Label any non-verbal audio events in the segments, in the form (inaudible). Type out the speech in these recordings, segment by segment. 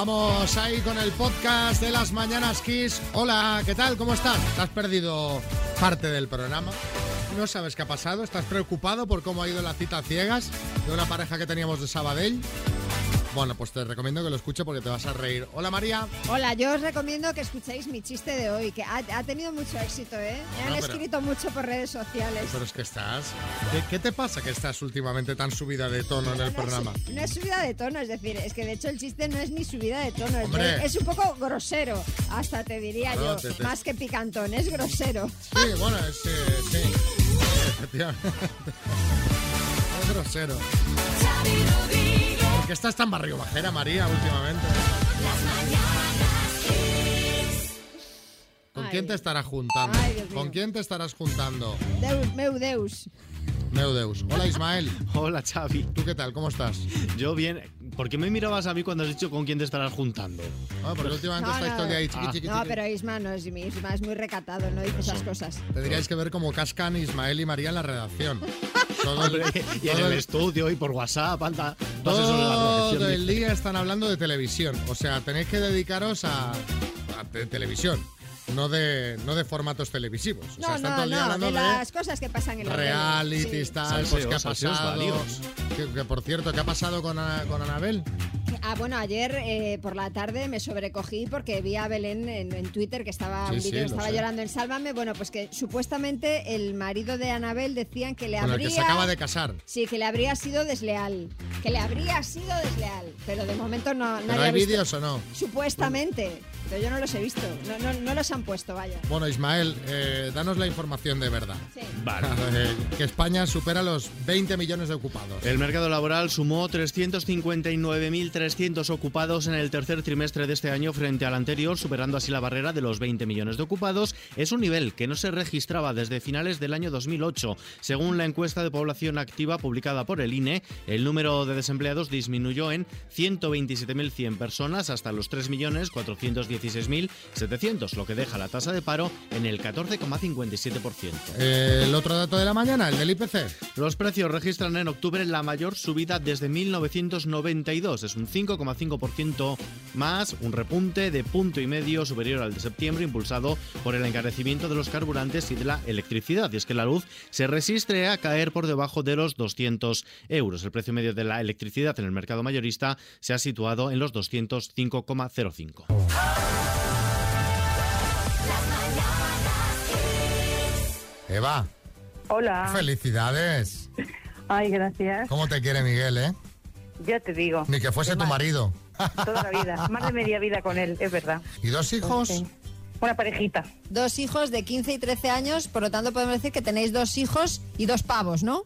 Vamos ahí con el podcast de las Mañanas Kiss. Hola, ¿qué tal? ¿Cómo estás? ¿Te has perdido parte del programa? ¿No sabes qué ha pasado? ¿Estás preocupado por cómo ha ido la cita a ciegas de una pareja que teníamos de Sabadell? Bueno, pues te recomiendo que lo escuche porque te vas a reír. Hola María. Hola, yo os recomiendo que escuchéis mi chiste de hoy, que ha, ha tenido mucho éxito, ¿eh? Me han Bueno, escrito mucho por redes sociales. Pero es que estás... ¿Qué, qué te pasa que estás últimamente tan subida de tono en el No es- programa? No es subida de tono, es decir, es que de hecho el chiste no es ni subida de tono, es- Hombre. es un poco grosero, hasta te diría yo, te- te- más que picantón, es grosero. Sí, bueno, es, eh, sí. Efectivamente. (laughs) Es grosero. ¿Por qué estás tan barrio bajera, María, últimamente? ¿Con Ay. quién te estarás juntando? Ay, Dios mío. ¿Con quién te estarás juntando? Deus, meu Deus. Meu Deus. Hola Ismael. (laughs) Hola, Xavi. ¿Tú qué tal? ¿Cómo estás? Yo bien. ¿Por qué me mirabas a mí cuando has dicho con quién te estarás juntando? Ah, porque últimamente No, estáis no. todo el día ahí chiqui, Ah. chiqui, No, pero Isma no es, Isma es muy recatado, no dice esas cosas. Tendríais que ver cómo cascan Ismael y María en la redacción. (laughs) Todo Hombre, y en todo el el- estudio y por WhatsApp, anda. En Todo el día están hablando de televisión. O sea, tenéis que dedicaros a, a te- televisión, no de, no de formatos televisivos. O sea, No, están todo no, el día no, hablando de de, las cosas que pasan en la realities, Sí. tal, pues qué ha pasado. Que, que, por cierto, ¿qué ha pasado con, Ana- con Anabel? Ah, bueno, ayer eh, por la tarde me sobrecogí porque vi a Belén en, en Twitter que estaba, Sí, un sí, vídeo que lo estaba llorando en Sálvame. Bueno, pues que supuestamente el marido de Anabel decían que le el habría... que se acaba de casar. Sí, que le habría sido desleal. Que le habría sido desleal. Pero de momento no, ¿Pero ha hay vídeos o no? Supuestamente. Pero yo no los he visto. No, no, no los han puesto, vaya. Bueno, Ismael, eh, danos la información de verdad. Sí. Vale. (laughs) Eh, que España supera los 20 millones de ocupados. El mercado laboral sumó 359.300 ocupados en el tercer trimestre de este año frente al anterior, superando así la barrera de los 20 millones de ocupados. Es un nivel que no se registraba desde finales del año 2008. Según la encuesta de población activa publicada por el INE, el número de desempleados disminuyó en 127.100 personas hasta los 3.416.700, lo que deja la tasa de paro en el 14,57%. Eh, el otro dato de la mañana, el del IPC. Los precios registran en octubre la mayor subida desde 1992. Es un 5,5% más, un repunte de punto y medio superior al de septiembre, impulsado por el encarecimiento de los carburantes y de la electricidad. Y es que la luz se resiste a caer por debajo de los 200 euros. El precio medio de la electricidad en el mercado mayorista se ha situado en los 205,05. Eva, Hola. felicidades. Ay, gracias. ¿Cómo te quiere Miguel, eh? Ya te digo. Ni que fuese Es tu marido. Toda la vida. Más de media vida con él, es verdad. ¿Y dos hijos? Sí. Una parejita. Dos hijos de 15 y 13 años, por lo tanto podemos decir que tenéis dos hijos y dos pavos, ¿no?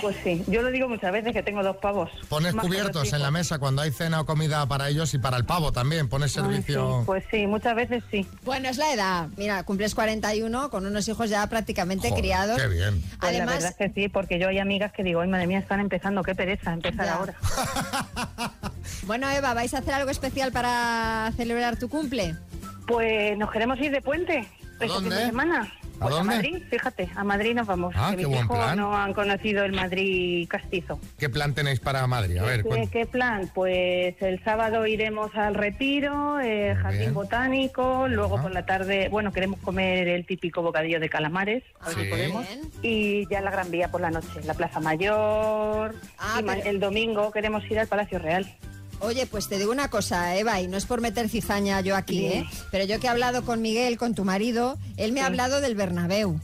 Pues sí. Yo lo digo muchas veces que tengo dos pavos. Pones cubiertos en la mesa cuando hay cena o comida para ellos y para el pavo también. Pones Ay, servicio. sí, Pues sí, muchas veces sí. Bueno, es la edad. Mira, cumples 41 con unos hijos ya prácticamente Joder, criados. Qué bien. Pues la Además, verdad es que sí, porque yo hay amigas que digo, ay, madre mía, están empezando, qué pereza empezar Ya. ahora. (laughs) bueno, Eva, ¿vais a hacer algo especial para celebrar tu cumple? Pues nos queremos ir de puente. este dónde? fin de semana. ¿A Pues dónde? Madrid, fíjate, a Madrid nos vamos. Ah, que qué mis buen hijos plan. no han conocido el Madrid castizo. ¿Qué plan tenéis para Madrid? A ver, ¿Qué, plan? Pues el sábado iremos al Retiro, eh, Jardín bien. Botánico, luego Ajá. por la tarde, bueno, queremos comer el típico bocadillo de calamares, a ver Sí. si podemos. Y ya la Gran Vía por la noche, la Plaza Mayor. Ah, y pero- el domingo queremos ir al Palacio Real. Oye, pues te digo una cosa, Eva, y no es por meter cizaña yo aquí. ¿eh? Pero yo que he hablado con Miguel, con tu marido, él me ha hablado del Bernabéu.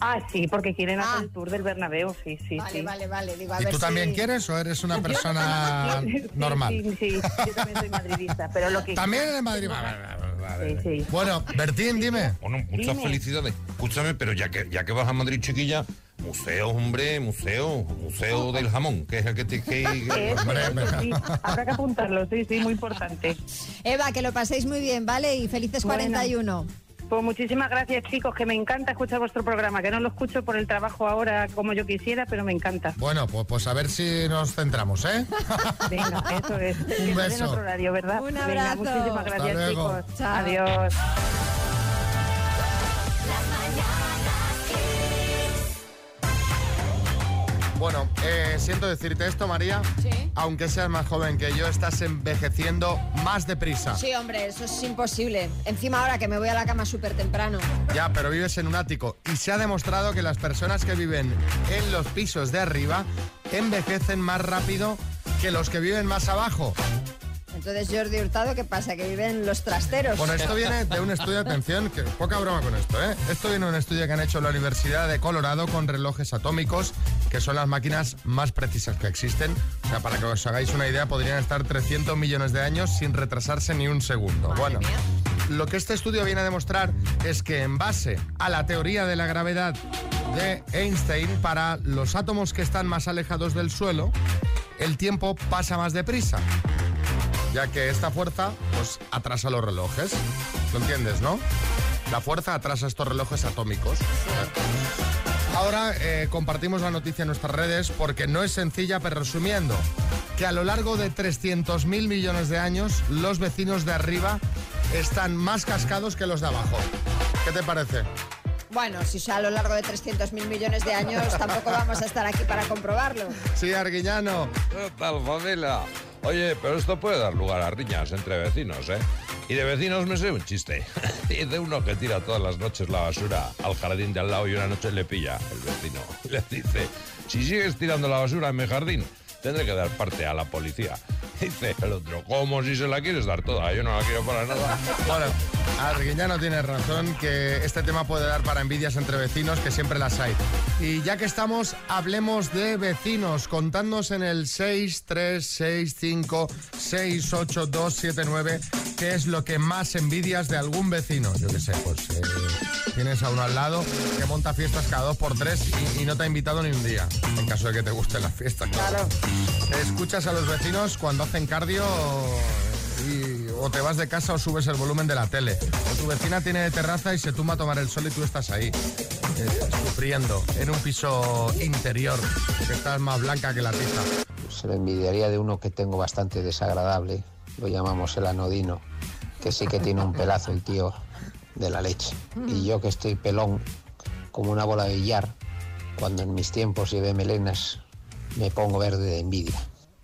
Ah, sí, porque quieren Ah. hacer el tour del Bernabéu, sí, sí, vale, sí. vale, vale. Digo, a ¿Y ver tú si- también quieres o eres una persona (laughs) normal? Sí, sí, yo también soy madridista, pero lo que... (laughs) También en Madrid. Vale, vale, vale. Sí, sí. Bueno, Bertín, dime. Bueno, muchas Dime. felicidades. Escúchame, pero ya que ya que vas a Madrid, chiquilla, museo, hombre, museo, museo del jamón, que es el que te que, (laughs) venga. sí, habrá que apuntarlo, sí, sí, muy importante. Eva, que lo paséis muy bien, ¿vale? Y felices Bueno. 41. Pues muchísimas gracias, chicos, que me encanta escuchar vuestro programa, que no lo escucho por el trabajo ahora como yo quisiera, pero me encanta. Bueno, pues, pues a ver si nos centramos, ¿eh? (laughs) Venga, eso es. Den beso. otro horario, ¿verdad? Un Venga, abrazo. muchísimas Hasta gracias, luego. chicos. Chao. Adiós. Bueno, eh, siento decirte esto, María. Sí. Aunque seas más joven que yo, estás envejeciendo más deprisa. Sí, hombre, eso es imposible. Encima ahora que me voy a la cama súper temprano. Ya, pero vives en un ático y se ha demostrado que las personas que viven en los pisos de arriba envejecen más rápido que los que viven más abajo. Entonces, Jordi Hurtado, ¿qué pasa? Que viven los trasteros. Bueno, esto viene de un estudio, atención, que poca broma con esto, ¿eh? Esto viene de un estudio que han hecho en la Universidad de Colorado con relojes atómicos, que son las máquinas más precisas que existen. O sea, para que os hagáis una idea, podrían estar 300 millones de años sin retrasarse ni un segundo. Madre bueno, mía. lo que este estudio viene a demostrar es que en base a la teoría de la gravedad de Einstein, para los átomos que están más alejados del suelo, el tiempo pasa más deprisa ya que esta fuerza pues atrasa los relojes. ¿Lo entiendes, no? La fuerza atrasa estos relojes atómicos. Ahora eh, compartimos la noticia en nuestras redes porque no es sencilla, pero resumiendo, que a lo largo de 300.000 millones de años los vecinos de arriba están más cascados que los de abajo. ¿Qué te parece? Bueno, si sea a lo largo de 300.000 millones de años, (laughs) tampoco vamos a estar aquí para comprobarlo. Sí, Arguiñano. ¿Qué tal, familia? Oye, pero esto puede dar lugar a riñas entre vecinos, ¿eh? Y de vecinos me sé un chiste. (laughs) Dice uno que tira todas las noches la basura al jardín de al lado y una noche le pilla el vecino. (laughs) Le dice, si sigues tirando la basura en mi jardín, tendré que dar parte a la policía. Dice el otro, ¿cómo si se la quieres dar toda? Yo no la quiero para nada. Bueno, Arguiñano tiene razón que este tema puede dar para envidias entre vecinos, que siempre las hay. Y ya que estamos, hablemos de vecinos, contándonos en el 636568279 qué es lo que más envidias de algún vecino. Yo qué sé, pues eh, tienes a uno al lado que monta fiestas cada dos por tres y, y no te ha invitado ni un día, en caso de que te gusten las fiestas. Claro. Escuchas a los vecinos cuando hacen cardio y- o te vas de casa o subes el volumen de la tele. O tu vecina tiene terraza y se tumba a tomar el sol y tú estás ahí, eh, sufriendo en un piso interior, que estás más blanca que la tiza. Se lo envidiaría de uno que tengo bastante desagradable, lo llamamos el anodino, que sí que tiene un pelazo el tío de la leche. Y yo que estoy pelón, como una bola de billar, cuando en mis tiempos llevé melenas, me pongo verde de envidia.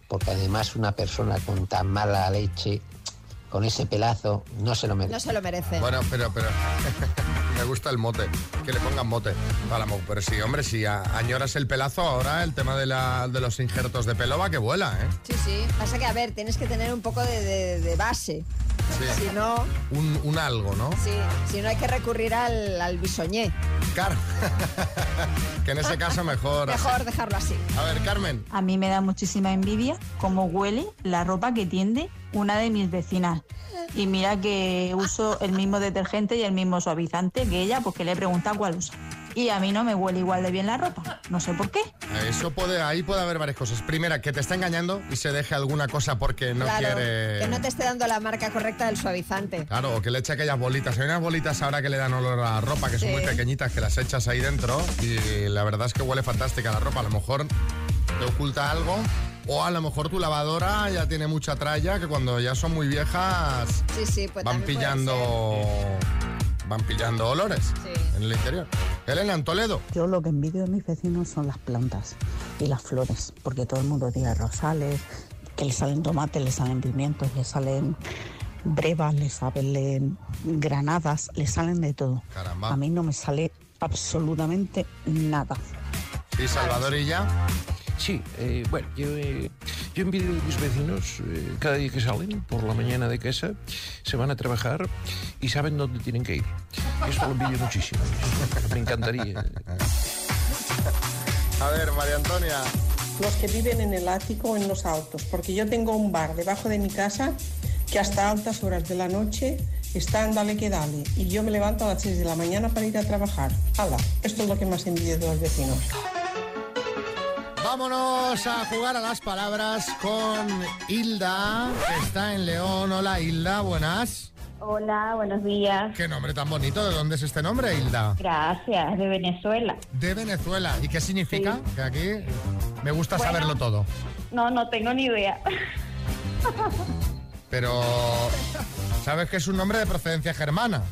Porque además una persona con tan mala leche, con ese pelazo, no se lo merece. No se lo merece. Bueno, pero, pero (laughs) me gusta el mote, que le pongan mote. Para mo- pero sí, hombre, si añoras el pelazo, ahora el tema de, la- de los injertos de pelo va que vuela, ¿eh? Sí, sí. Pasa que, a ver, tienes que tener un poco de, de- de base. Sí. Si no, Un, un algo, ¿no? sí, si no hay que recurrir al, al bisoñé. Car (laughs) que en ese caso mejor. Mejor dejarlo así. A ver, Carmen. A mí me da muchísima envidia cómo huele la ropa que tiende una de mis vecinas. Y mira que uso el mismo detergente y el mismo suavizante que ella, porque le he preguntado cuál usa. Y a mí no me huele igual de bien la ropa. No sé por qué. Eso puede, ahí puede haber varias cosas. Primera, que te está engañando y se deje alguna cosa porque no claro, quiere. que no te esté dando la marca correcta del suavizante. Claro, o que le eche aquellas bolitas. Hay unas bolitas ahora que le dan olor a la ropa, que son muy pequeñitas, que las echas ahí dentro y la verdad es que huele fantástica la ropa. A lo mejor te oculta algo o a lo mejor tu lavadora ya tiene mucha tralla, que cuando ya son muy viejas Sí, sí, pues van pillando van pillando olores Sí. en el interior. Elena, en Toledo. Yo lo que envidio de mis vecinos son las plantas y las flores, porque todo el mundo tiene rosales, que le salen tomates, le salen pimientos, le salen brevas, le salen granadas, le salen de todo. Caramba. A mí no me sale absolutamente nada. Sí, Salvador y ya. Sí, eh, bueno, yo, eh, yo envidio de mis vecinos eh, cada día que salen por la mañana de casa, se van a trabajar y saben dónde tienen que ir. Eso lo envidio muchísimo. Me encantaría. A ver, María Antonia. los que viven en el ático o en los altos, porque yo tengo un bar debajo de mi casa que hasta altas horas de la noche está en dale que dale y yo me levanto a las 6 de la mañana para ir a trabajar. ¡Hala! Esto es lo que más envidio de los vecinos. Vámonos a jugar a las palabras con Hilda, que está en León. Hola, Hilda, buenas. Hola, buenos días. Qué nombre tan bonito. ¿De dónde es este nombre, Hilda? Gracias, de Venezuela. De Venezuela. ¿Y qué significa? Que aquí me gusta Bueno. saberlo todo. No, no tengo ni idea. (laughs) Pero, ¿sabes que es un nombre de procedencia germana?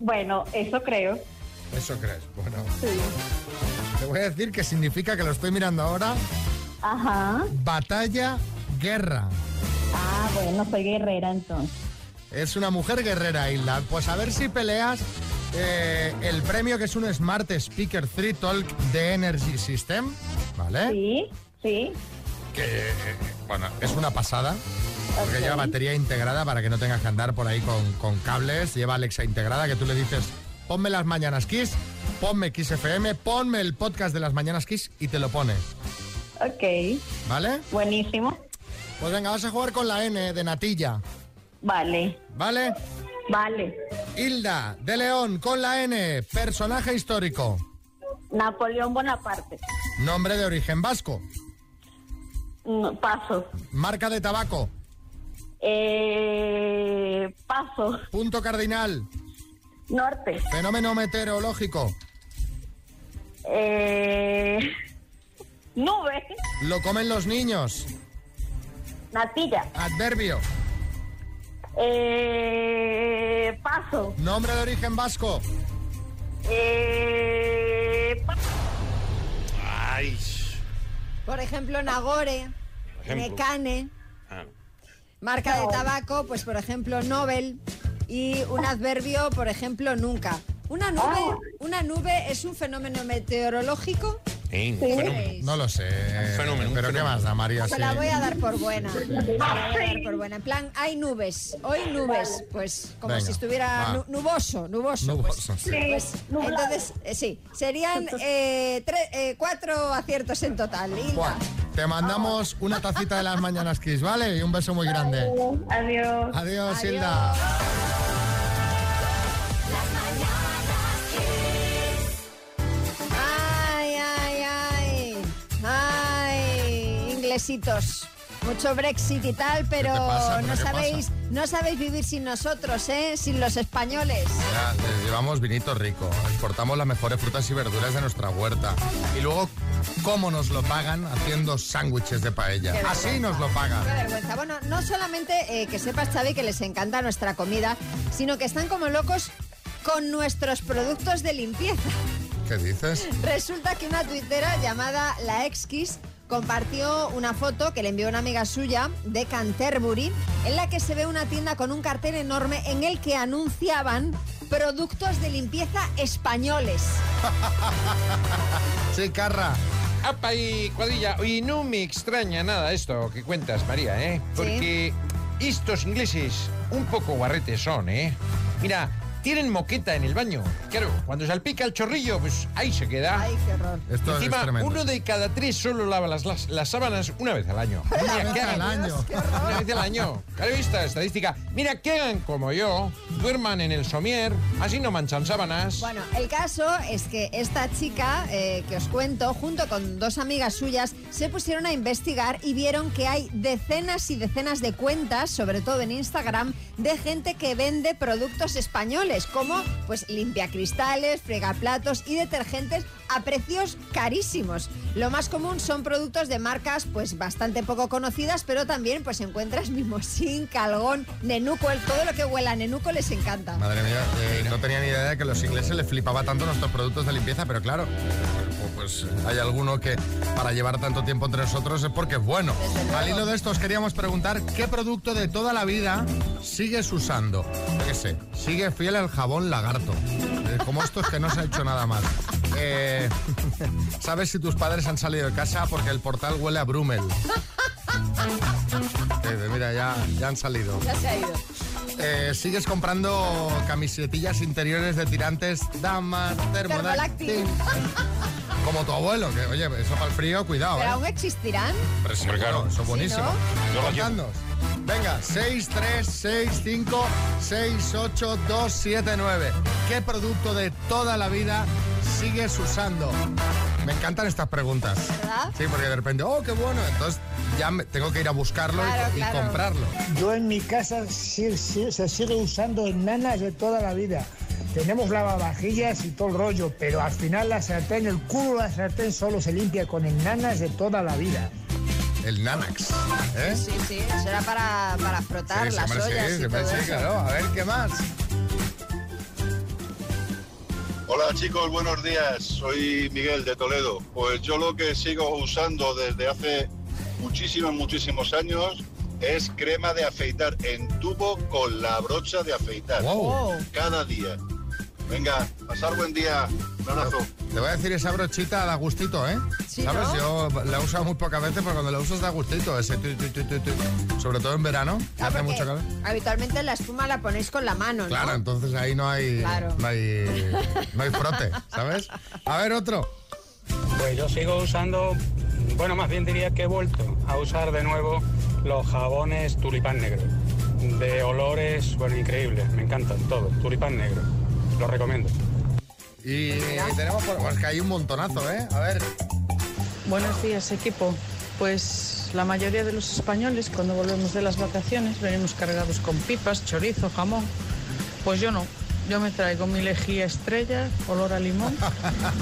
Bueno, eso creo. Eso crees. Bueno, Sí. ¿Te voy a decir que significa que lo estoy mirando ahora. Ajá. Batalla, guerra. Ah, bueno, soy guerrera entonces. Es una mujer guerrera, Hilda. Pues a ver si peleas eh, el premio que es un Smart Speaker 3 Talk de Energy System. ¿Vale? Sí, sí. Que, bueno, es una pasada. Porque lleva batería integrada para que no tengas que andar por ahí con, con cables. Lleva Alexa integrada que tú le dices, ponme las mañanas Kiss, ponme Kiss FM, ponme el podcast de las mañanas Kiss y te lo pone. Ok. ¿Vale? Buenísimo. Pues venga, vas a jugar con la N de Natilla. Vale. ¿Vale? Vale. Hilda de León con la N, personaje histórico, Napoleón Bonaparte. nombre de origen vasco, Mm, Paso. marca de tabaco, Eh, paso. punto cardinal, Norte. fenómeno meteorológico, Eh, (laughs) nube. lo comen los niños, Natilla. adverbio, Eh, paso. nombre de origen vasco, Eh, pa- Ay. Por ejemplo, Nagore, ejemplo. Necane, Ah. marca de tabaco, pues por ejemplo, Nobel. Y un adverbio, por ejemplo, nunca. Una nube, una nube es un fenómeno meteorológico. Sí, fenómeno. no lo sé, fenómeno, un pero ¿qué fenómeno. más da María? Se Sí. la voy a dar por buena. Se la voy a dar por buena. En plan, hay nubes. Hoy nubes. Pues como Venga, si estuviera nu- nuboso, nuboso. Nuboso, pues, sí. pues, entonces, eh, sí, serían eh, eh, cuatro aciertos en total. Te mandamos una tacita de las mañanas Kiss, ¿vale? Y un beso muy grande. Adiós. Adiós, Hilda. Ay, inglesitos. Mucho Brexit y tal, pero ¿Qué te pasa? ¿Pero no sabéis, no sabéis vivir sin nosotros, ¿eh? Sin los españoles. Ya, les llevamos vinito rico, exportamos las mejores frutas y verduras de nuestra huerta. Y luego, ¿cómo nos lo pagan? Haciendo sándwiches de paella. Así nos lo pagan. Qué vergüenza. Bueno, no solamente eh, que sepas, Xavi, que les encanta nuestra comida, sino que están como locos con nuestros productos de limpieza. ¿Qué dices? Resulta que una tuitera llamada La Exquis compartió una foto que le envió una amiga suya de Canterbury, en la que se ve una tienda con un cartel enorme en el que anunciaban productos de limpieza españoles. (laughs) Sí, Carra. Apa y cuadrilla, y no me extraña nada esto que cuentas, María, ¿eh? Porque estos ingleses un poco guarretes son, ¿eh? Mira, tienen moqueta en el baño. Claro, cuando salpica el chorrillo, pues ahí se queda. Ay, qué horror. Esto Encima, uno de cada tres solo lava las, las, las sábanas una vez al año. Una Mira, vez ¿qué al hagan? año. Una vez al año. Claro, esta estadística. Mira, que hagan como yo, duerman en el somier, así no manchan sábanas. Bueno, el caso es que esta chica eh, que os cuento, junto con dos amigas suyas, se pusieron a investigar y vieron que hay decenas y decenas de cuentas, sobre todo en Instagram, de gente que vende productos españoles, como pues limpiacristales, fregaplatos y detergentes a precios carísimos. Lo más común son productos de marcas pues bastante poco conocidas, pero también pues encuentras Mimosín, (laughs) Calgón, Nenuco, el- todo lo que huela a Nenuco les encanta. Madre mía, eh, no tenía ni idea de que a los ingleses les flipaba tanto nuestros productos de limpieza, pero claro, pues hay alguno que para llevar tanto tiempo entre nosotros es porque es bueno. Al hilo de esto os queríamos preguntar qué producto de toda la vida sigues usando. Yo qué sé, sigue fiel el jabón lagarto. Eh, como estos que no se ha hecho nada más. Eh, ¿Sabes si tus padres han salido de casa porque el portal huele a Brummel? Eh, mira, ya, ya han salido. Ya se ha ido. Eh, sigues comprando camisetillas interiores de tirantes Damas. Thermoláctil. Como tu abuelo, que oye, eso para el frío, cuidado, ¿Pero ¿eh? aún existirán? Pero sí, claro. Eso es buenísimo. ¿no? Venga, 6, 3, 6, 5, 6, 8, 2, 7, 9. ¿Qué producto de toda la vida sigues usando? Me encantan estas preguntas. ¿Verdad? Sí, porque de repente, oh, qué bueno. Entonces ya me- tengo que ir a buscarlo y- Claro, y, claro. comprarlo. Yo en mi casa sí- sí- se sigue usando enanas de toda la vida. Tenemos lavavajillas y todo el rollo, pero al final la sartén, el culo de la sartén solo se limpia con enanas de toda la vida. El Nanax. ¿eh? Sí, sí, será para, para frotar Sí, las sí, ollas y todo sí, eso. claro. A ver, ¿qué más? Hola chicos, buenos días. Soy Miguel de Toledo. Pues yo lo que sigo usando desde hace muchísimos, muchísimos años es crema de afeitar en tubo con la brocha de afeitar. Wow. Cada día. Venga, pasar buen día. Un abrazo. Te voy a decir, esa brochita da gustito, ¿eh? Sí, ¿Sabes? ¿no? Yo la he usado muy pocas veces, pero cuando la usas da gustito. Ese tu, tu, tu, tu, tu. Sobre todo en verano, que hace mucho calor. Habitualmente la espuma la ponéis con la mano, ¿no? Claro, entonces ahí no hay, Claro. no hay, no hay frote, ¿sabes? A ver, otro. Pues yo sigo usando, bueno, más bien diría que he vuelto a usar de nuevo los jabones tulipán negro. De olores, bueno, increíbles, me encantan todos. Tulipán negro, lo recomiendo. Y tenemos, por, pues que hay un montonazo, ¿eh? A ver. Buenos días, equipo. Pues la mayoría de los españoles, cuando volvemos de las vacaciones, venimos cargados con pipas, chorizo, jamón. Pues yo no. Yo me traigo mi lejía estrella, olor a limón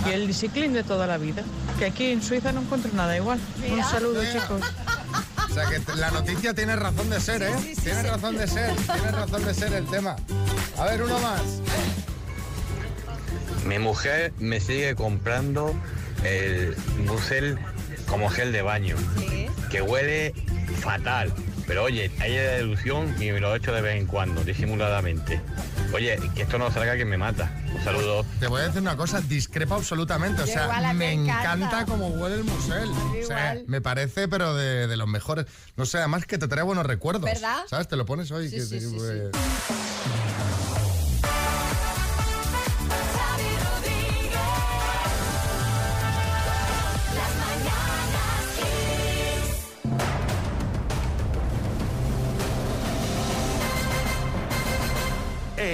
y el discipline de toda la vida. Que aquí en Suiza no encuentro nada igual. Un saludo, chicos. O sea que la noticia tiene razón de ser, ¿eh? tiene razón de ser, tiene razón de ser el tema. A ver, uno más. Mi mujer me sigue comprando el Musel como gel de baño, que huele fatal. Pero oye, hay de deducción y me lo he hecho de vez en cuando, disimuladamente. Oye, que esto no salga que me mata. Un saludo. Te voy a decir una cosa, discrepa absolutamente. O sea, me encanta. encanta. como huele el musel. O sea, igual. me parece, pero de, de los mejores. No sé, además que te trae buenos recuerdos. ¿Verdad? ¿Sabes? Te lo pones hoy. Sí, que- sí, que- sí, pues-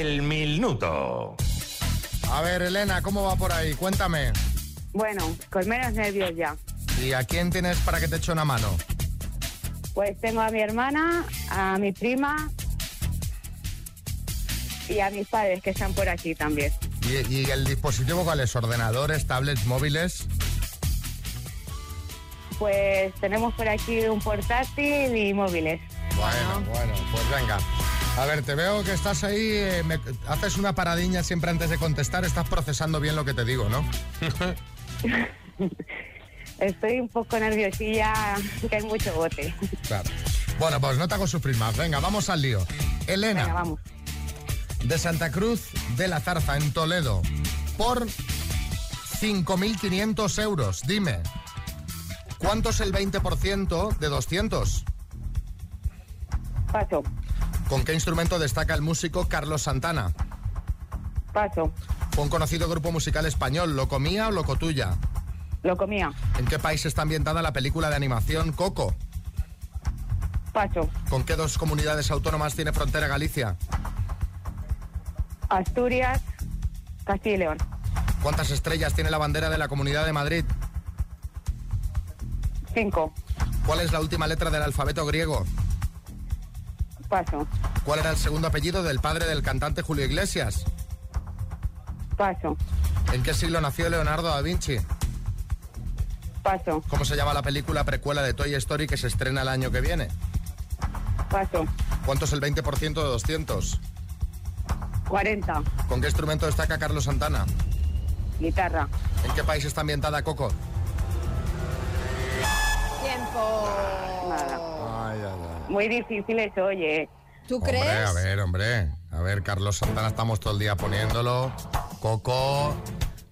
El minuto. A ver, Elena, ¿cómo va por ahí? Cuéntame. Bueno, con menos nervios ya. ¿Y a quién tienes para que te eche una mano? Pues tengo a mi hermana, a mi prima y a mis padres que están por aquí también. ¿Y, y el dispositivo cuál es? ¿Ordenadores, tablets, móviles? Pues tenemos por aquí un portátil y móviles. Bueno, bueno, pues venga. A ver, te veo que estás ahí, eh, me- haces una paradiña siempre antes de contestar, estás procesando bien lo que te digo, ¿no? (laughs) Estoy un poco nerviosilla, que hay mucho bote. Claro. Bueno, pues no te hago sufrir más. Venga, vamos al lío. Elena. Venga, vamos. De Santa Cruz de la Zarza, en Toledo. Por 5.500 euros. Dime, ¿cuánto es el 20% de 200? Paso, ¿Con qué instrumento destaca el músico Carlos Santana? paso, Fue un conocido grupo musical español, ¿Lo comía o Loco Tuya? lo comía, ¿En qué país está ambientada la película de animación Coco? paso, ¿Con qué dos comunidades autónomas tiene frontera Galicia? Asturias, Castilla y León. ¿Cuántas estrellas tiene la bandera de la Comunidad de Madrid? Cinco, ¿Cuál es la última letra del alfabeto griego? Paso, ¿Cuál era el segundo apellido del padre del cantante Julio Iglesias? paso, ¿En qué siglo nació Leonardo da Vinci? paso, ¿Cómo se llama la película precuela de Toy Story que se estrena el año que viene? paso, ¿Cuánto es el 20% de 200? 40, ¿Con qué instrumento destaca Carlos Santana? guitarra, ¿En qué país está ambientada Coco? Tiempo. Ay, ay, ay. Muy difícil eso, oye. ¿Tú Hombre, crees? a ver, hombre. A ver, Carlos Santana estamos todo el día poniéndolo. Coco.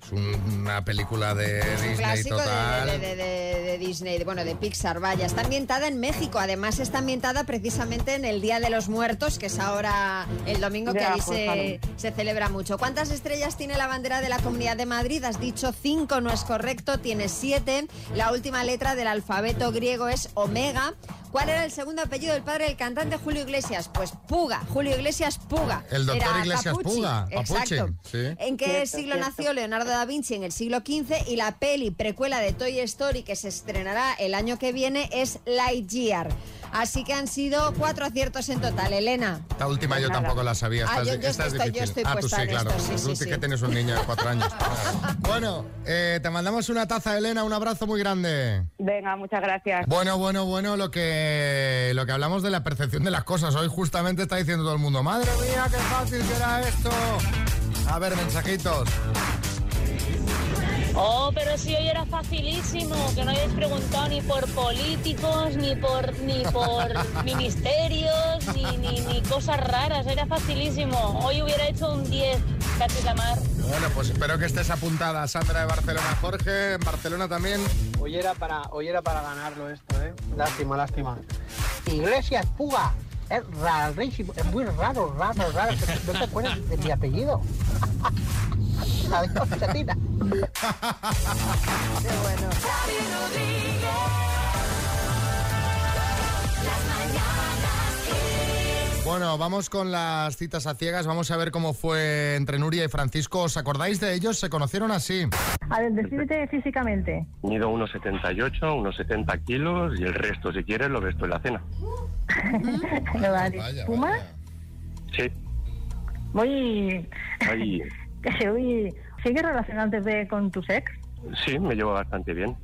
Es un- una película de Disney Clásico de, total. de- de- de- de Disney, de- bueno, de Pixar, vaya. Está ambientada en México, además está ambientada precisamente en el Día de los Muertos, que es ahora el domingo, que Ya, ahí pues, se, se celebra mucho. ¿Cuántas estrellas tiene la bandera de la Comunidad de Madrid? Has dicho cinco, no es correcto, tiene siete. La última letra del alfabeto griego es omega. ¿Cuál era el segundo apellido del padre del cantante Julio Iglesias? Pues Puga, Julio Iglesias Puga. El doctor Era Iglesias Capucci, Puga, Exacto. sí. ¿En qué Cierto, siglo cierto. nació Leonardo da Vinci? En el siglo XV y la peli precuela de Toy Story que se estrenará el año que viene es Lightyear. Así que han sido cuatro aciertos en total, Elena. Esta última yo tampoco la sabía. Ah, yo- yo esta es estoy- yo estoy ah, tú sí, en claro. esto, sí, tú sí. que tienes un niño de cuatro años. (laughs) bueno, eh, te mandamos una taza, Elena. Un abrazo muy grande. Venga, muchas gracias. Bueno, bueno, bueno, lo que, lo que hablamos de la percepción de las cosas. Hoy justamente está diciendo todo el mundo, madre mía, qué fácil que era esto. A ver, mensajitos. Oh, pero si hoy era facilísimo, que no hayáis preguntado ni por políticos, ni por ni por (laughs) ministerios, ni, ni, ni cosas raras, era facilísimo. Hoy hubiera hecho un 10, casi la mar. Bueno, pues espero que estés apuntada, Sandra de Barcelona. Jorge, en Barcelona también. Hoy era para, hoy era para ganarlo esto, ¿eh? Lástima, lástima. Iglesias Puga. Es rarísimo, es muy raro, raro, raro. ¿No te acuerdas de mi apellido? (laughs) (laughs) Qué bueno. Bueno, vamos con las citas a ciegas. Vamos a ver cómo fue entre Nuria y Francisco. ¿Os acordáis de ellos? Se conocieron así. A ver, descríbete físicamente. Mido unos 78, unos 70 kilos y el resto, si quieres, lo ves tú en la cena. No (laughs) vale. ¿Fumas? Sí. Muy... Ahí, (laughs) Que se oye... ¿Sigues relacionándote con tu ex? sí, me llevo bastante bien.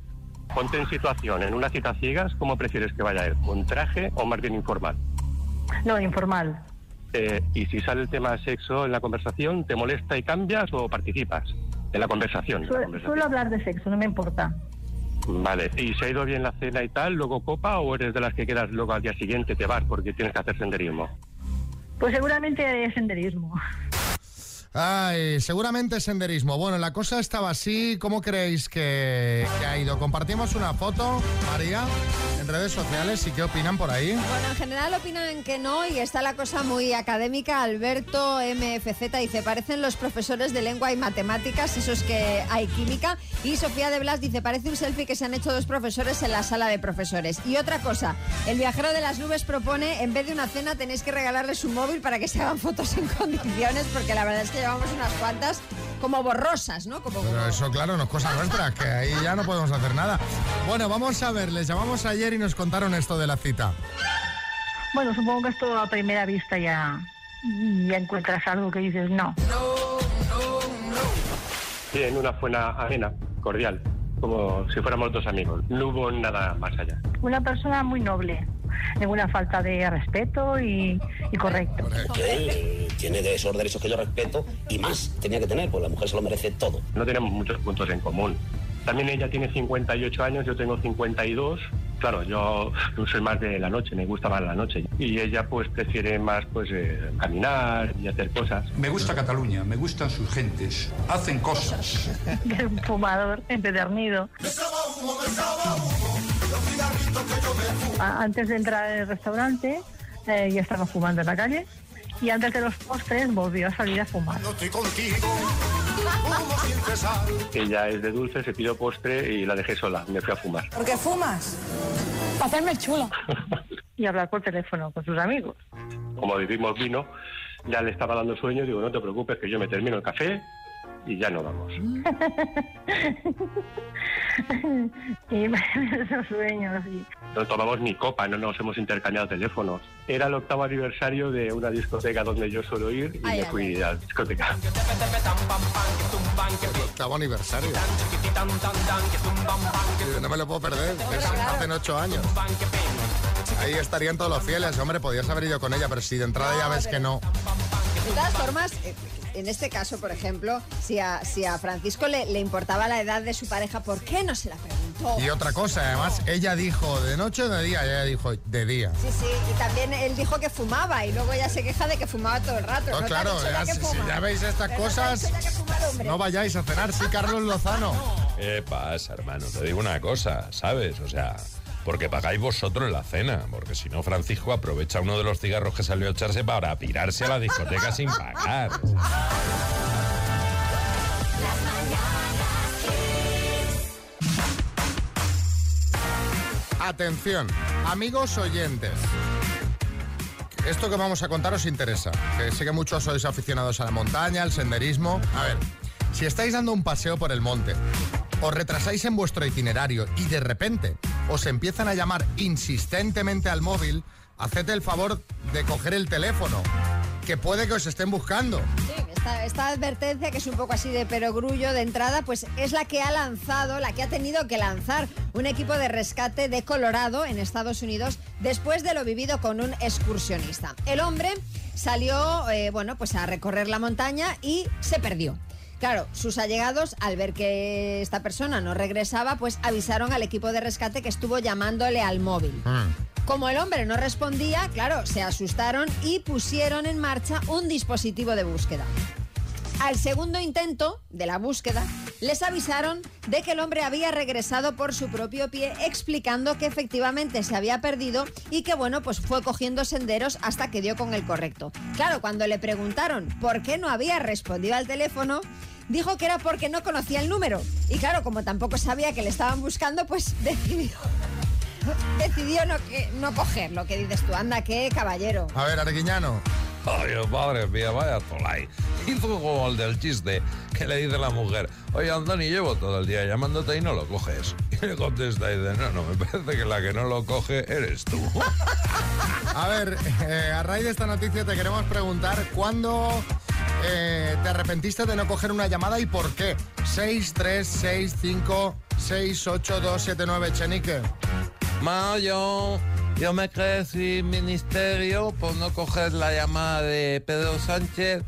Ponte en situación, en una cita ciegas, ¿cómo prefieres que vaya él? ¿Con traje o más bien informal? No, informal. Eh, y si sale el tema de sexo en la conversación, ¿te molesta y cambias o participas en la conversación? en la Suelo, conversación? suelo hablar de sexo, no me importa. Vale, ¿y se ha ido bien la cena y tal, luego copa o eres de las que quedas luego al día siguiente, te vas porque tienes que hacer senderismo? Pues seguramente senderismo. Ay, seguramente senderismo. Bueno, la cosa estaba así. ¿Cómo creéis que, ha ido? Compartimos una foto, María, en redes sociales. ¿Y qué opinan por ahí? Bueno, en general opinan que no y está la cosa muy académica. Alberto MFZ dice, parecen los profesores de lengua y matemáticas, esos que hay química. Y Sofía de Blas dice, parece un selfie que se han hecho dos profesores en la sala de profesores. Y otra cosa, el viajero de las nubes propone, en vez de una cena, tenéis que regalarles un móvil para que se hagan fotos en condiciones, porque la verdad es que llevamos unas cuantas como borrosas, ¿no? Como, Pero eso, claro, no es cosa nuestra, que ahí ya no podemos hacer nada. Bueno, vamos a ver, les llamamos ayer y nos contaron esto de la cita. Bueno, supongo que esto a primera vista ya, ya encuentras algo que dices no. Bien, una buena amena, cordial, como si fuéramos dos amigos. No hubo nada más allá. Una persona muy noble, ninguna falta de respeto y, y correcto. Él tiene de esos derechos que yo respeto y más tenía que tener, pues la mujer se lo merece todo. No tenemos muchos puntos en común. También ella tiene 58 años, yo tengo 52. Claro, yo soy más de la noche, me gusta más la noche. Y ella pues prefiere más pues eh, caminar y hacer cosas. Me gusta Cataluña, me gustan sus gentes, hacen cosas. (laughs) Es un fumador empedernido. A- Antes de entrar en el restaurante, eh, ya estaba fumando en la calle. Y antes de los postres volvió a salir a fumar. Ella es de dulce, se pidió postre y la dejé sola, me fui a fumar. ¿Por qué fumas? Para hacerme el chulo. (laughs) y hablar por teléfono con sus amigos. Como bebimos vino, ya le estaba dando sueño, digo, no te preocupes que yo me termino el café y ya no vamos. (laughs) y esos (laughs) sueños. No tomamos ni copa, no nos hemos intercambiado teléfonos. Era el octavo aniversario de una discoteca donde yo suelo ir y Ay, me ay, fui a la discoteca. Octavo aniversario. No me lo puedo perder, es hace ocho años. Ahí estarían todos los fieles. Hombre, podías haber ido con ella, pero si de entrada ya ves que no. De todas formas, eh, en este caso, por ejemplo, si a, si a Francisco le, le importaba la edad de su pareja, ¿por qué no se la preguntó? Y otra cosa, además, ella dijo de noche o de día, ella dijo de día. Sí, sí, y también él dijo que fumaba y luego ella se queja de que fumaba todo el rato. No, ¿No te ha claro, ya si, ya veis estas Pero cosas, no vayáis a cenar. Sí, Carlos Lozano. (laughs) ¿Qué pasa, hermano? Te digo una cosa, ¿sabes? O sea, porque pagáis vosotros la cena, porque si no, Francisco aprovecha uno de los cigarros que salió a echarse para pirarse a la discoteca sin pagar. Atención, amigos oyentes. Esto que vamos a contar os interesa, que sé que muchos sois aficionados a la montaña, al senderismo. A ver, si estáis dando un paseo por el monte, os retrasáis en vuestro itinerario y de repente os empiezan a llamar insistentemente al móvil, haced el favor de coger el teléfono, que puede que os estén buscando. Esta, advertencia, que es un poco así de perogrullo de entrada, pues es la que ha lanzado, la que ha tenido que lanzar un equipo de rescate de Colorado, en Estados Unidos, después de lo vivido con un excursionista. El hombre salió, eh, bueno, pues a recorrer la montaña y se perdió. Claro, sus allegados, al ver que esta persona no regresaba, pues avisaron al equipo de rescate que estuvo llamándole al móvil. Como el hombre no respondía, claro, se asustaron y pusieron en marcha un dispositivo de búsqueda. Al segundo intento de la búsqueda, les avisaron de que el hombre había regresado por su propio pie, explicando que efectivamente se había perdido y que, bueno, pues fue cogiendo senderos hasta que dio con el correcto. Claro, cuando le preguntaron por qué no había respondido al teléfono, dijo que era porque no conocía el número. Y claro, como tampoco sabía que le estaban buscando, pues (laughs) decidió. (laughs) Decidió no, que, no cogerlo, que dices tú, anda, qué caballero. A ver, Arguiñano. Ay, madre mía, vaya tolai. Hizo como el del chiste que le dice la mujer, oye Andoni, llevo todo el día llamándote y no lo coges. (laughs) Y le contesta y dice, no, no, me parece que la que no lo coge eres tú. (laughs) A ver, eh, a raíz de esta noticia te queremos preguntar cuándo eh, te arrepentiste de no coger una llamada y por qué. 6, 3, 6, 5, 6, 8, 2, 7, 9, Chenique. Mayo, yo me quedé sin ministerio por no coger la llamada de Pedro Sánchez.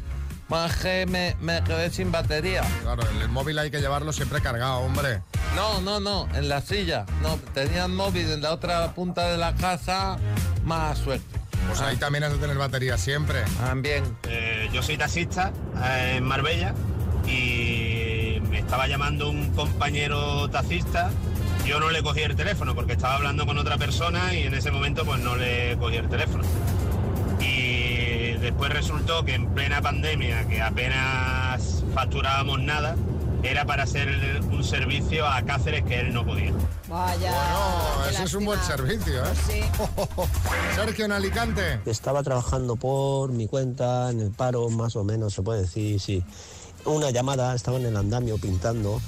Más que me, me quedé sin batería. Claro, el, el móvil hay que llevarlo siempre cargado, hombre. No, no, no, en la silla. No, tenía el móvil en la otra punta de la casa. Más suerte. Pues ahí también has de tener batería siempre. También. Eh, yo soy taxista eh, en Marbella y me estaba llamando un compañero taxista. Yo no le cogí el teléfono porque estaba hablando con otra persona y en ese momento pues no le cogí el teléfono. Y después resultó que en plena pandemia, que apenas facturábamos nada, era para hacer un servicio a Cáceres que él no podía. Vaya. Bueno, eso es un buen servicio, ¿eh? Sí. (laughs) Sergio en Alicante. Estaba trabajando por mi cuenta, en el paro, más o menos, se puede decir, sí. Una llamada, estaba en el andamio pintando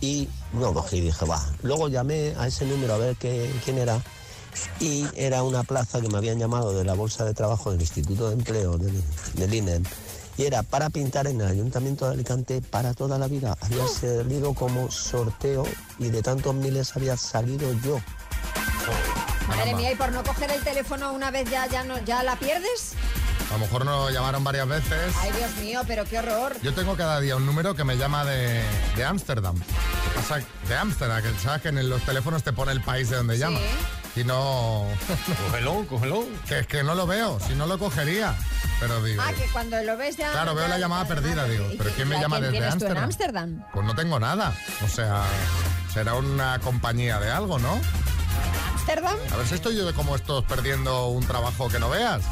y no cogí, dije, va. Luego llamé a ese número a ver qué, quién era y era una plaza que me habían llamado de la Bolsa de Trabajo del Instituto de Empleo del, del INEM y era para pintar en el Ayuntamiento de Alicante para toda la vida. Había salido como sorteo y de tantos miles había salido yo. Madre mía, y por no coger el teléfono una vez ya, ya, no, ya la pierdes. A lo mejor nos llamaron varias veces. Ay, Dios mío, pero qué horror. Yo tengo cada día un número que me llama de de Ámsterdam. O sea, de Ámsterdam, que sabes que en los teléfonos te pone el país de donde llama. Y no. (laughs) Cógelo, cógelo. Que es que no lo veo, si no lo cogería. Pero digo. Ah, que cuando lo ves ya... Claro, veo la llamada perdida, digo. (laughs) ¿Y ¿Pero quién me llama quién desde en Ámsterdam? Pues no tengo nada. O sea, será una compañía de algo, ¿no? ¿Ámsterdam? A ver si estoy yo de como estos perdiendo un trabajo que no veas.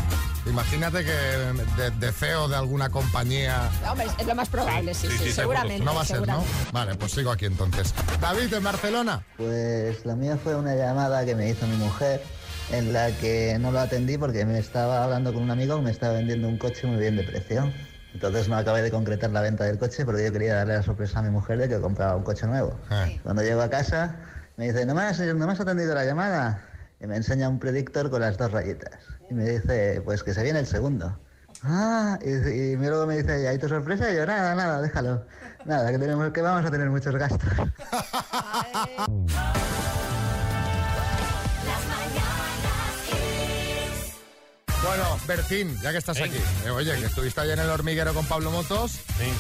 Imagínate que de, de CEO de alguna compañía. Hombre, es lo más probable, sí, sí, seguramente. No va a ser, ¿no? Vale, pues sigo aquí entonces. David, en Barcelona. Pues la mía fue una llamada que me hizo mi mujer en la que no lo atendí porque me estaba hablando con un amigo que me estaba vendiendo un coche muy bien de precio. Entonces no acabé de concretar la venta del coche porque yo quería darle la sorpresa a mi mujer de que compraba un coche nuevo. Cuando llego a casa me dice, ¿no me, has, ¿no me has atendido la llamada? Y me enseña un predictor con las dos rayitas. Y me dice, pues que se viene el segundo. Ah, y, y luego me dice, ¿y ahí tu sorpresa? Y yo, nada, nada, déjalo. Nada, que, tenemos, que vamos a tener muchos gastos. Bueno, Bertín, ya que estás aquí. eh, oye, que estuviste ayer en el hormiguero con Pablo Motos. Sí.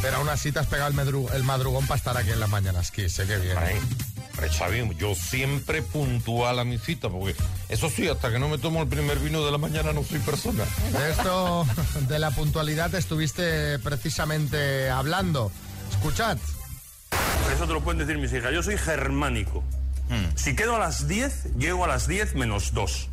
Pero aún así te has pegado el, medru- el madrugón para estar aquí en las mañanas. Que sé que bien. Xavi, yo siempre puntual a mi cita, porque eso sí, hasta que no me tomo el primer vino de la mañana no soy persona. De esto, de la puntualidad, estuviste precisamente hablando. Escuchad. Eso te lo pueden decir mis hijas. Yo soy germánico. Si quedo a las 10, llego a las 10 menos 2.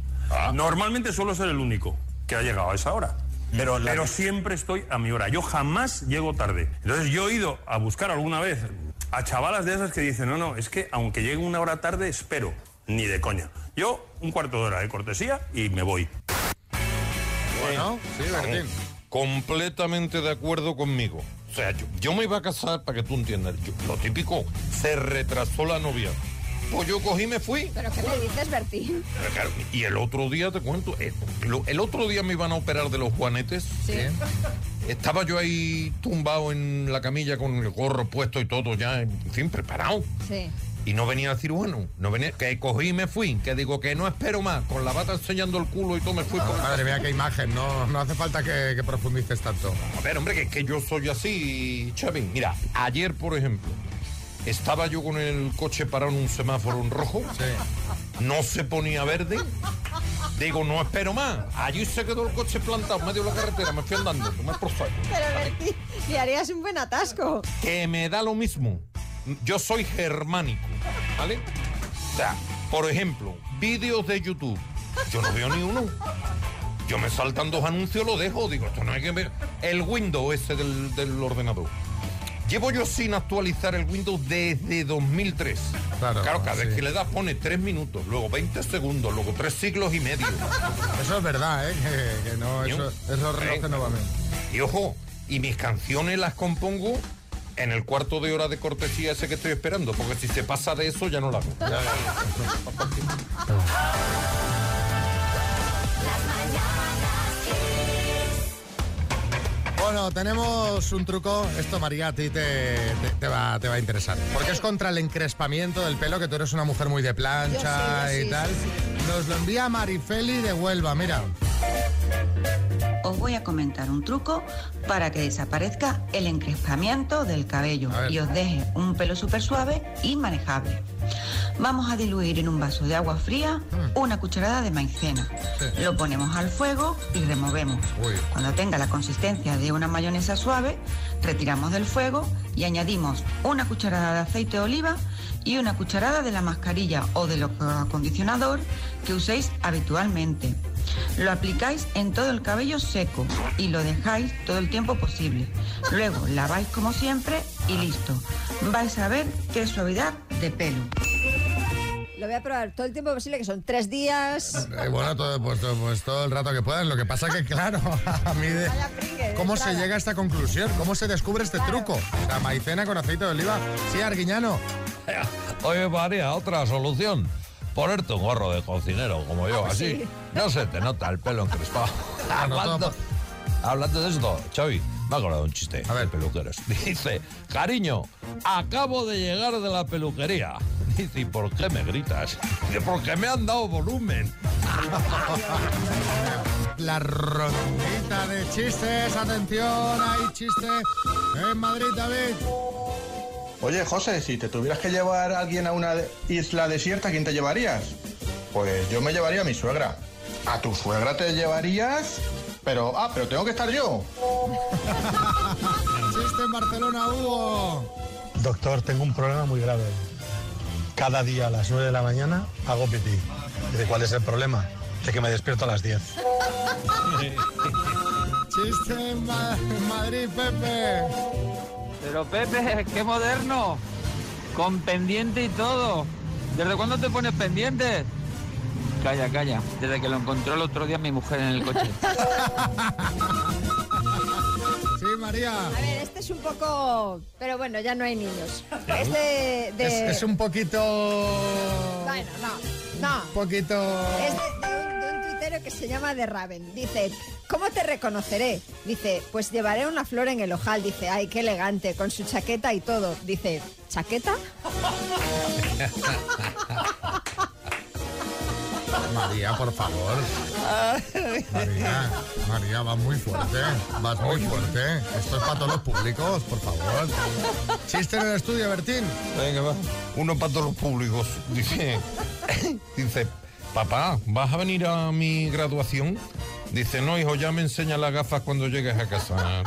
Normalmente suelo ser el único que ha llegado a esa hora. Pero, pero siempre estoy a mi hora. Yo jamás llego tarde. Entonces yo he ido a buscar alguna vez a chavalas de esas que dicen, no, no, es que aunque llegue una hora tarde, espero. Ni de coña. Yo un cuarto de hora de cortesía y me voy. Bueno, sí, Bertín. Completamente de acuerdo conmigo. O sea, yo, yo me iba a casar, para que tú entiendas, yo- lo típico, se retrasó la novia. Pues yo cogí y me fui. ¿Pero qué le dices, Bertín? Pero claro, Y el otro día, te cuento, eh, el otro día me iban a operar de los juanetes. Sí. Estaba yo ahí tumbado en la camilla con el gorro puesto y todo ya, en fin, preparado. Sí. Y no venía el cirujano, no venía, que cogí y me fui, que digo que no espero más, con la bata enseñando el culo y todo me fui. Ah, por- madre mía, qué imagen, no, no hace falta que, que profundices tanto. A ver, hombre, que, que yo soy así, Xavi. Mira, ayer, por ejemplo, estaba yo con el coche parado en un semáforo en rojo. No se ponía verde. Digo, no espero más. Allí se quedó el coche plantado en medio de la carretera. Me fui andando, tomar por saco. Pero Berti, le harías un buen atasco. Que me da lo mismo. Yo soy germánico, ¿vale? O sea, por ejemplo, vídeos de YouTube. Yo no veo ni uno. Yo me saltan dos anuncios, lo dejo. Digo, esto no hay que ver. El Windows ese del, del ordenador. Llevo yo sin actualizar el Windows desde 2003. Claro, cada vez que le das pone tres minutos, luego 20 segundos, luego tres siglos y medio. Eso es verdad, ¿eh? Que, que no, eso, no van bien. Y ojo, y mis canciones las compongo en el cuarto de hora de cortesía ese que estoy esperando, porque si se pasa de eso ya no la hago. (laughs) Bueno, tenemos un truco. Esto, María, a ti te, te- te va, te va a interesar. Porque es contra el encrespamiento del pelo, que tú eres una mujer muy de plancha Yo sí, yo y sí, tal. Nos lo envía Marifeli de Huelva, mira. Os voy a comentar un truco para que desaparezca el encrespamiento del cabello y os deje un pelo súper suave y manejable. Vamos a diluir en un vaso de agua fría una cucharada de maicena. Lo ponemos al fuego y removemos. Cuando tenga la consistencia de una mayonesa suave, retiramos del fuego y añadimos una cucharada de aceite de oliva y una cucharada de la mascarilla o del acondicionador que uséis habitualmente. Lo aplicáis en todo el cabello seco y lo dejáis todo el tiempo posible. Luego laváis como siempre y listo. Vais a ver qué suavidad de pelo. Lo voy a probar todo el tiempo posible, que son tres días. Eh, bueno, todo, pues, todo- pues todo el rato que puedas. Lo que pasa que, claro, (laughs) a mí de... ¿Cómo se llega a esta conclusión? ¿Cómo se descubre este truco? O sea, maicena con aceite de oliva. Sí, Arguiñano. Oye, María, otra solución. Ponerte un gorro de cocinero como yo, Ah, así. sí. No se te nota el pelo encrespado. (laughs) Ah, hablando, hablando de esto, Xavi, me ha acordado un chiste de peluqueros. (laughs) Dice, cariño, acabo de llegar de la peluquería. Dice, ¿y por qué me gritas? Dice, porque me han dado volumen. (laughs) La rondita de chistes. Atención, hay chiste en Madrid, David. Oye, José, si te tuvieras que llevar a alguien a una isla desierta, ¿quién te llevarías? Pues yo me llevaría a mi suegra. ¿A tu suegra te llevarías? Pero, ah, pero tengo que estar yo. (laughs) Chiste en Barcelona, Hugo. Doctor, tengo un problema muy grave. Cada día a las 9 de la mañana hago pipí. ¿De cuál es el problema? De que me despierto a las 10. (laughs) Chiste en, Ma- en Madrid, Pepe. Pero Pepe, (laughs) qué moderno. Con pendiente y todo. ¿Desde cuándo te pones pendiente? Calla, calla. Desde que lo encontró el otro día mi mujer en el coche. (laughs) Sí, María. A ver, este es un poco. Pero bueno, ya no hay niños. Es de. de- Es, es un poquito... Bueno, no. No. Un poquito... Es de, de se llama The Raven. Dice, ¿cómo te reconoceré? Dice, pues llevaré una flor en el ojal. Dice, ay, qué elegante, con su chaqueta y todo. Dice, ¿chaqueta? María, por favor. María, María, vas muy fuerte. Vas muy fuerte. Esto es para todos los públicos, por favor. Chiste en el estudio, Bertín. Venga, va. Uno para todos los públicos. Dice, dice, papá, ¿vas a venir a mi graduación? Dice, no, hijo, ya me enseña las gafas cuando llegues a casa.